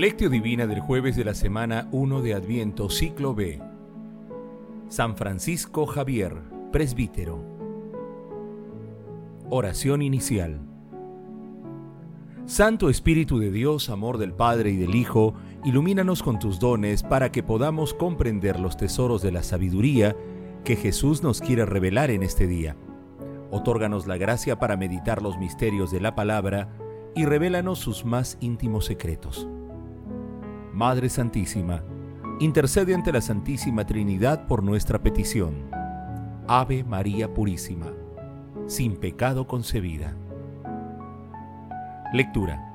Lectio Divina del jueves de la semana 1 de Adviento, ciclo B. San Francisco Javier, presbítero. Oración inicial. Santo Espíritu de Dios, amor del Padre y del Hijo, ilumínanos con tus dones para que podamos comprender los tesoros de la sabiduría que Jesús nos quiere revelar en este día. Otórganos la gracia para meditar los misterios de la palabra y revélanos sus más íntimos secretos. Madre Santísima, intercede ante la Santísima Trinidad por nuestra petición. Ave María Purísima, sin pecado concebida. Lectura.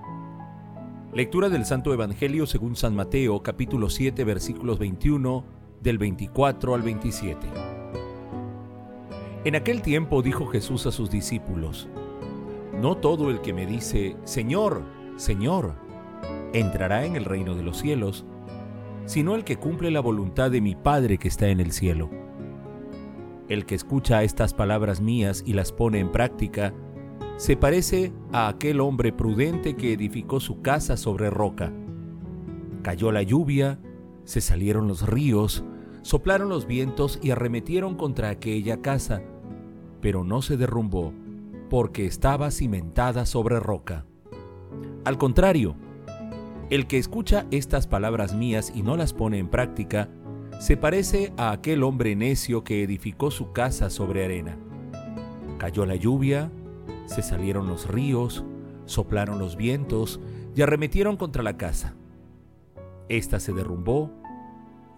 Lectura del Santo Evangelio según San Mateo, capítulo 7, versículos 21, del 24 al 27. En aquel tiempo dijo Jesús a sus discípulos, No todo el que me dice, Señor, Señor, entrará en el reino de los cielos, sino el que cumple la voluntad de mi Padre que está en el cielo. El que escucha estas palabras mías y las pone en práctica, se parece a aquel hombre prudente que edificó su casa sobre roca. Cayó la lluvia, se salieron los ríos, soplaron los vientos y arremetieron contra aquella casa, pero no se derrumbó, porque estaba cimentada sobre roca. Al contrario, el que escucha estas palabras mías y no las pone en práctica, se parece a aquel hombre necio que edificó su casa sobre arena. Cayó la lluvia, se salieron los ríos, soplaron los vientos y arremetieron contra la casa. Esta se derrumbó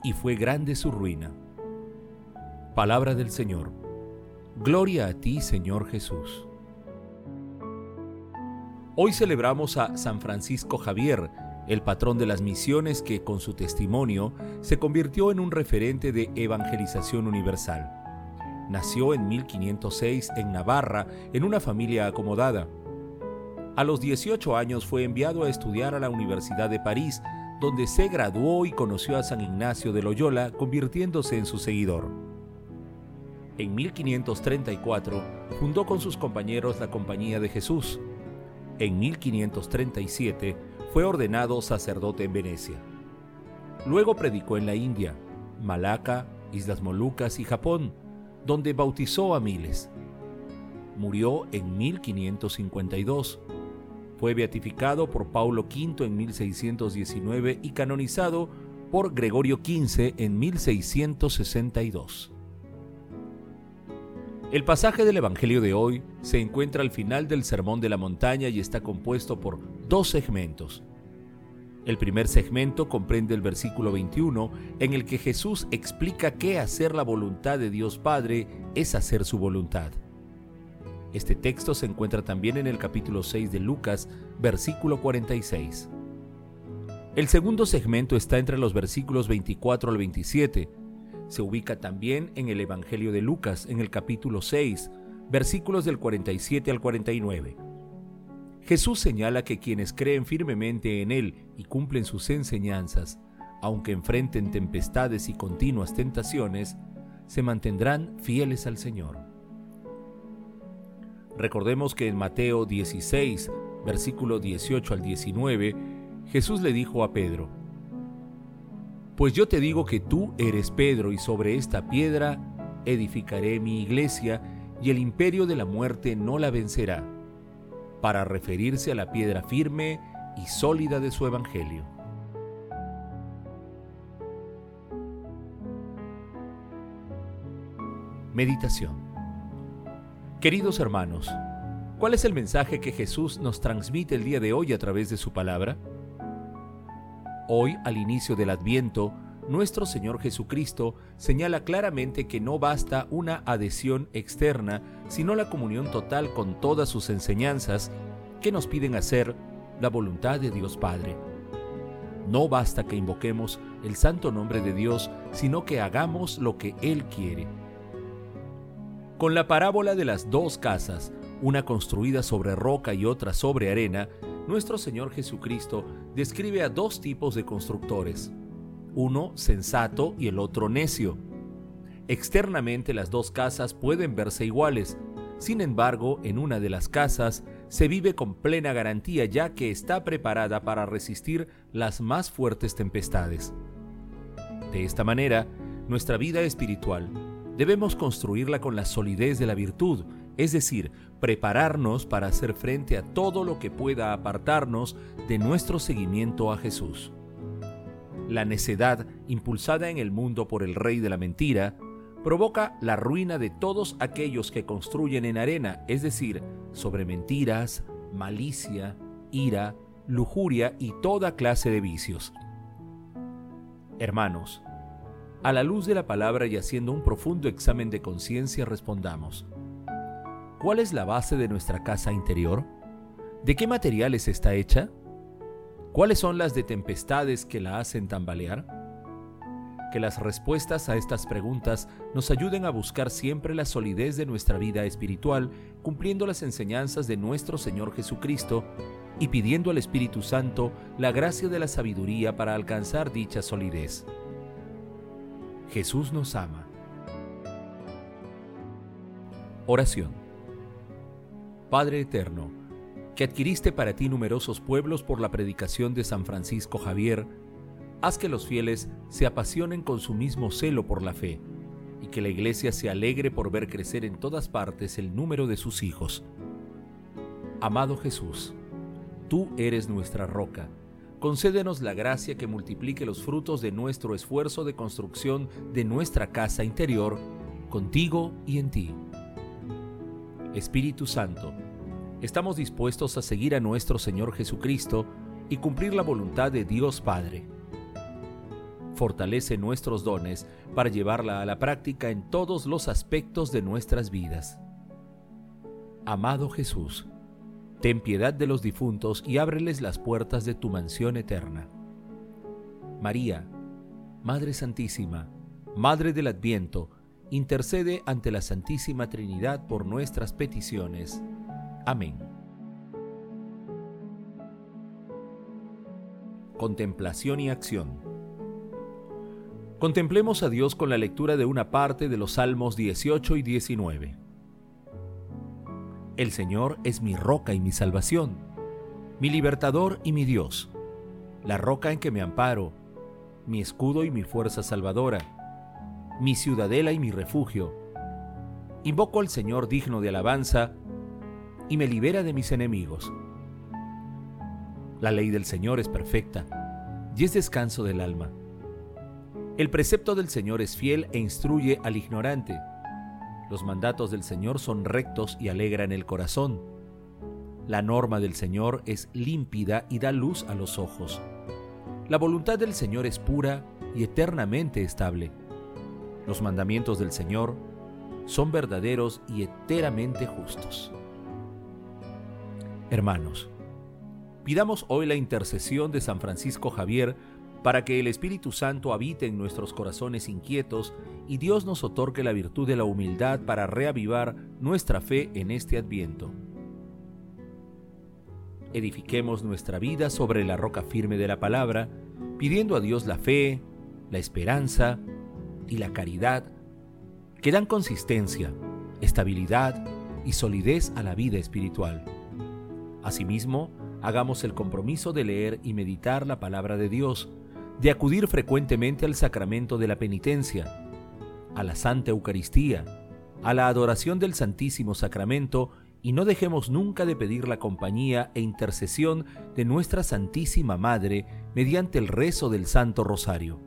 y fue grande su ruina. Palabra del Señor. Gloria a ti, Señor Jesús. Hoy celebramos a San Francisco Javier, el patrón de las misiones que con su testimonio se convirtió en un referente de evangelización universal. Nació en 1506 en Navarra en una familia acomodada. A los 18 años fue enviado a estudiar a la Universidad de París, donde se graduó y conoció a San Ignacio de Loyola, convirtiéndose en su seguidor. En 1534 fundó con sus compañeros la Compañía de Jesús. En 1537 fue ordenado sacerdote en Venecia. Luego predicó en la India, Malaca, Islas Molucas y Japón, donde bautizó a miles. Murió en 1552. Fue beatificado por Paulo V en 1619 y canonizado por Gregorio XV en 1662. El pasaje del Evangelio de hoy se encuentra al final del Sermón de la Montaña y está compuesto por dos segmentos. El primer segmento comprende el versículo 21 en el que Jesús explica que hacer la voluntad de Dios Padre es hacer su voluntad. Este texto se encuentra también en el capítulo 6 de Lucas, versículo 46. El segundo segmento está entre los versículos 24 al 27, se ubica también en el Evangelio de Lucas, en el capítulo 6, versículos del 47 al 49. Jesús señala que quienes creen firmemente en Él y cumplen sus enseñanzas, aunque enfrenten tempestades y continuas tentaciones, se mantendrán fieles al Señor. Recordemos que en Mateo 16, versículo 18 al 19, Jesús le dijo a Pedro, pues yo te digo que tú eres Pedro y sobre esta piedra edificaré mi iglesia y el imperio de la muerte no la vencerá, para referirse a la piedra firme y sólida de su evangelio. Meditación Queridos hermanos, ¿cuál es el mensaje que Jesús nos transmite el día de hoy a través de su palabra? Hoy, al inicio del Adviento, nuestro Señor Jesucristo señala claramente que no basta una adhesión externa, sino la comunión total con todas sus enseñanzas que nos piden hacer la voluntad de Dios Padre. No basta que invoquemos el santo nombre de Dios, sino que hagamos lo que Él quiere. Con la parábola de las dos casas, una construida sobre roca y otra sobre arena, nuestro Señor Jesucristo describe a dos tipos de constructores, uno sensato y el otro necio. Externamente las dos casas pueden verse iguales, sin embargo, en una de las casas se vive con plena garantía ya que está preparada para resistir las más fuertes tempestades. De esta manera, nuestra vida espiritual debemos construirla con la solidez de la virtud, es decir, prepararnos para hacer frente a todo lo que pueda apartarnos de nuestro seguimiento a Jesús. La necedad, impulsada en el mundo por el rey de la mentira, provoca la ruina de todos aquellos que construyen en arena, es decir, sobre mentiras, malicia, ira, lujuria y toda clase de vicios. Hermanos, a la luz de la palabra y haciendo un profundo examen de conciencia respondamos, ¿cuál es la base de nuestra casa interior? ¿De qué materiales está hecha? ¿Cuáles son las de tempestades que la hacen tambalear? Que las respuestas a estas preguntas nos ayuden a buscar siempre la solidez de nuestra vida espiritual, cumpliendo las enseñanzas de nuestro Señor Jesucristo y pidiendo al Espíritu Santo la gracia de la sabiduría para alcanzar dicha solidez. Jesús nos ama. Oración. Padre Eterno, que adquiriste para ti numerosos pueblos por la predicación de San Francisco Javier, haz que los fieles se apasionen con su mismo celo por la fe, y que la Iglesia se alegre por ver crecer en todas partes el número de sus hijos. Amado Jesús, tú eres nuestra roca. Concédenos la gracia que multiplique los frutos de nuestro esfuerzo de construcción de nuestra casa interior, contigo y en ti. Espíritu Santo, estamos dispuestos a seguir a nuestro Señor Jesucristo y cumplir la voluntad de Dios Padre. Fortalece nuestros dones para llevarla a la práctica en todos los aspectos de nuestras vidas. Amado Jesús, ten piedad de los difuntos y ábreles las puertas de tu mansión eterna. María, Madre Santísima, Madre del Adviento, intercede ante la Santísima Trinidad por nuestras peticiones. Amén. Contemplación y acción. Contemplemos a Dios con la lectura de una parte de los Salmos 18 y 19. El Señor es mi roca y mi salvación, mi libertador y mi Dios, la roca en que me amparo, mi escudo y mi fuerza salvadora, mi ciudadela y mi refugio. Invoco al Señor digno de alabanza, y me libera de mis enemigos. La ley del Señor es perfecta y es descanso del alma. El precepto del Señor es fiel e instruye al ignorante. Los mandatos del Señor son rectos y alegran el corazón. La norma del Señor es límpida y da luz a los ojos. La voluntad del Señor es pura y eternamente estable. Los mandamientos del Señor son verdaderos y enteramente justos. Hermanos, pidamos hoy la intercesión de San Francisco Javier para que el Espíritu Santo habite en nuestros corazones inquietos y Dios nos otorgue la virtud de la humildad para reavivar nuestra fe en este adviento. Edifiquemos nuestra vida sobre la roca firme de la palabra, pidiendo a Dios la fe, la esperanza y la caridad que dan consistencia, estabilidad y solidez a la vida espiritual. Asimismo, hagamos el compromiso de leer y meditar la palabra de Dios, de acudir frecuentemente al sacramento de la penitencia, a la Santa Eucaristía, a la adoración del Santísimo Sacramento y no dejemos nunca de pedir la compañía e intercesión de nuestra Santísima Madre mediante el rezo del Santo Rosario.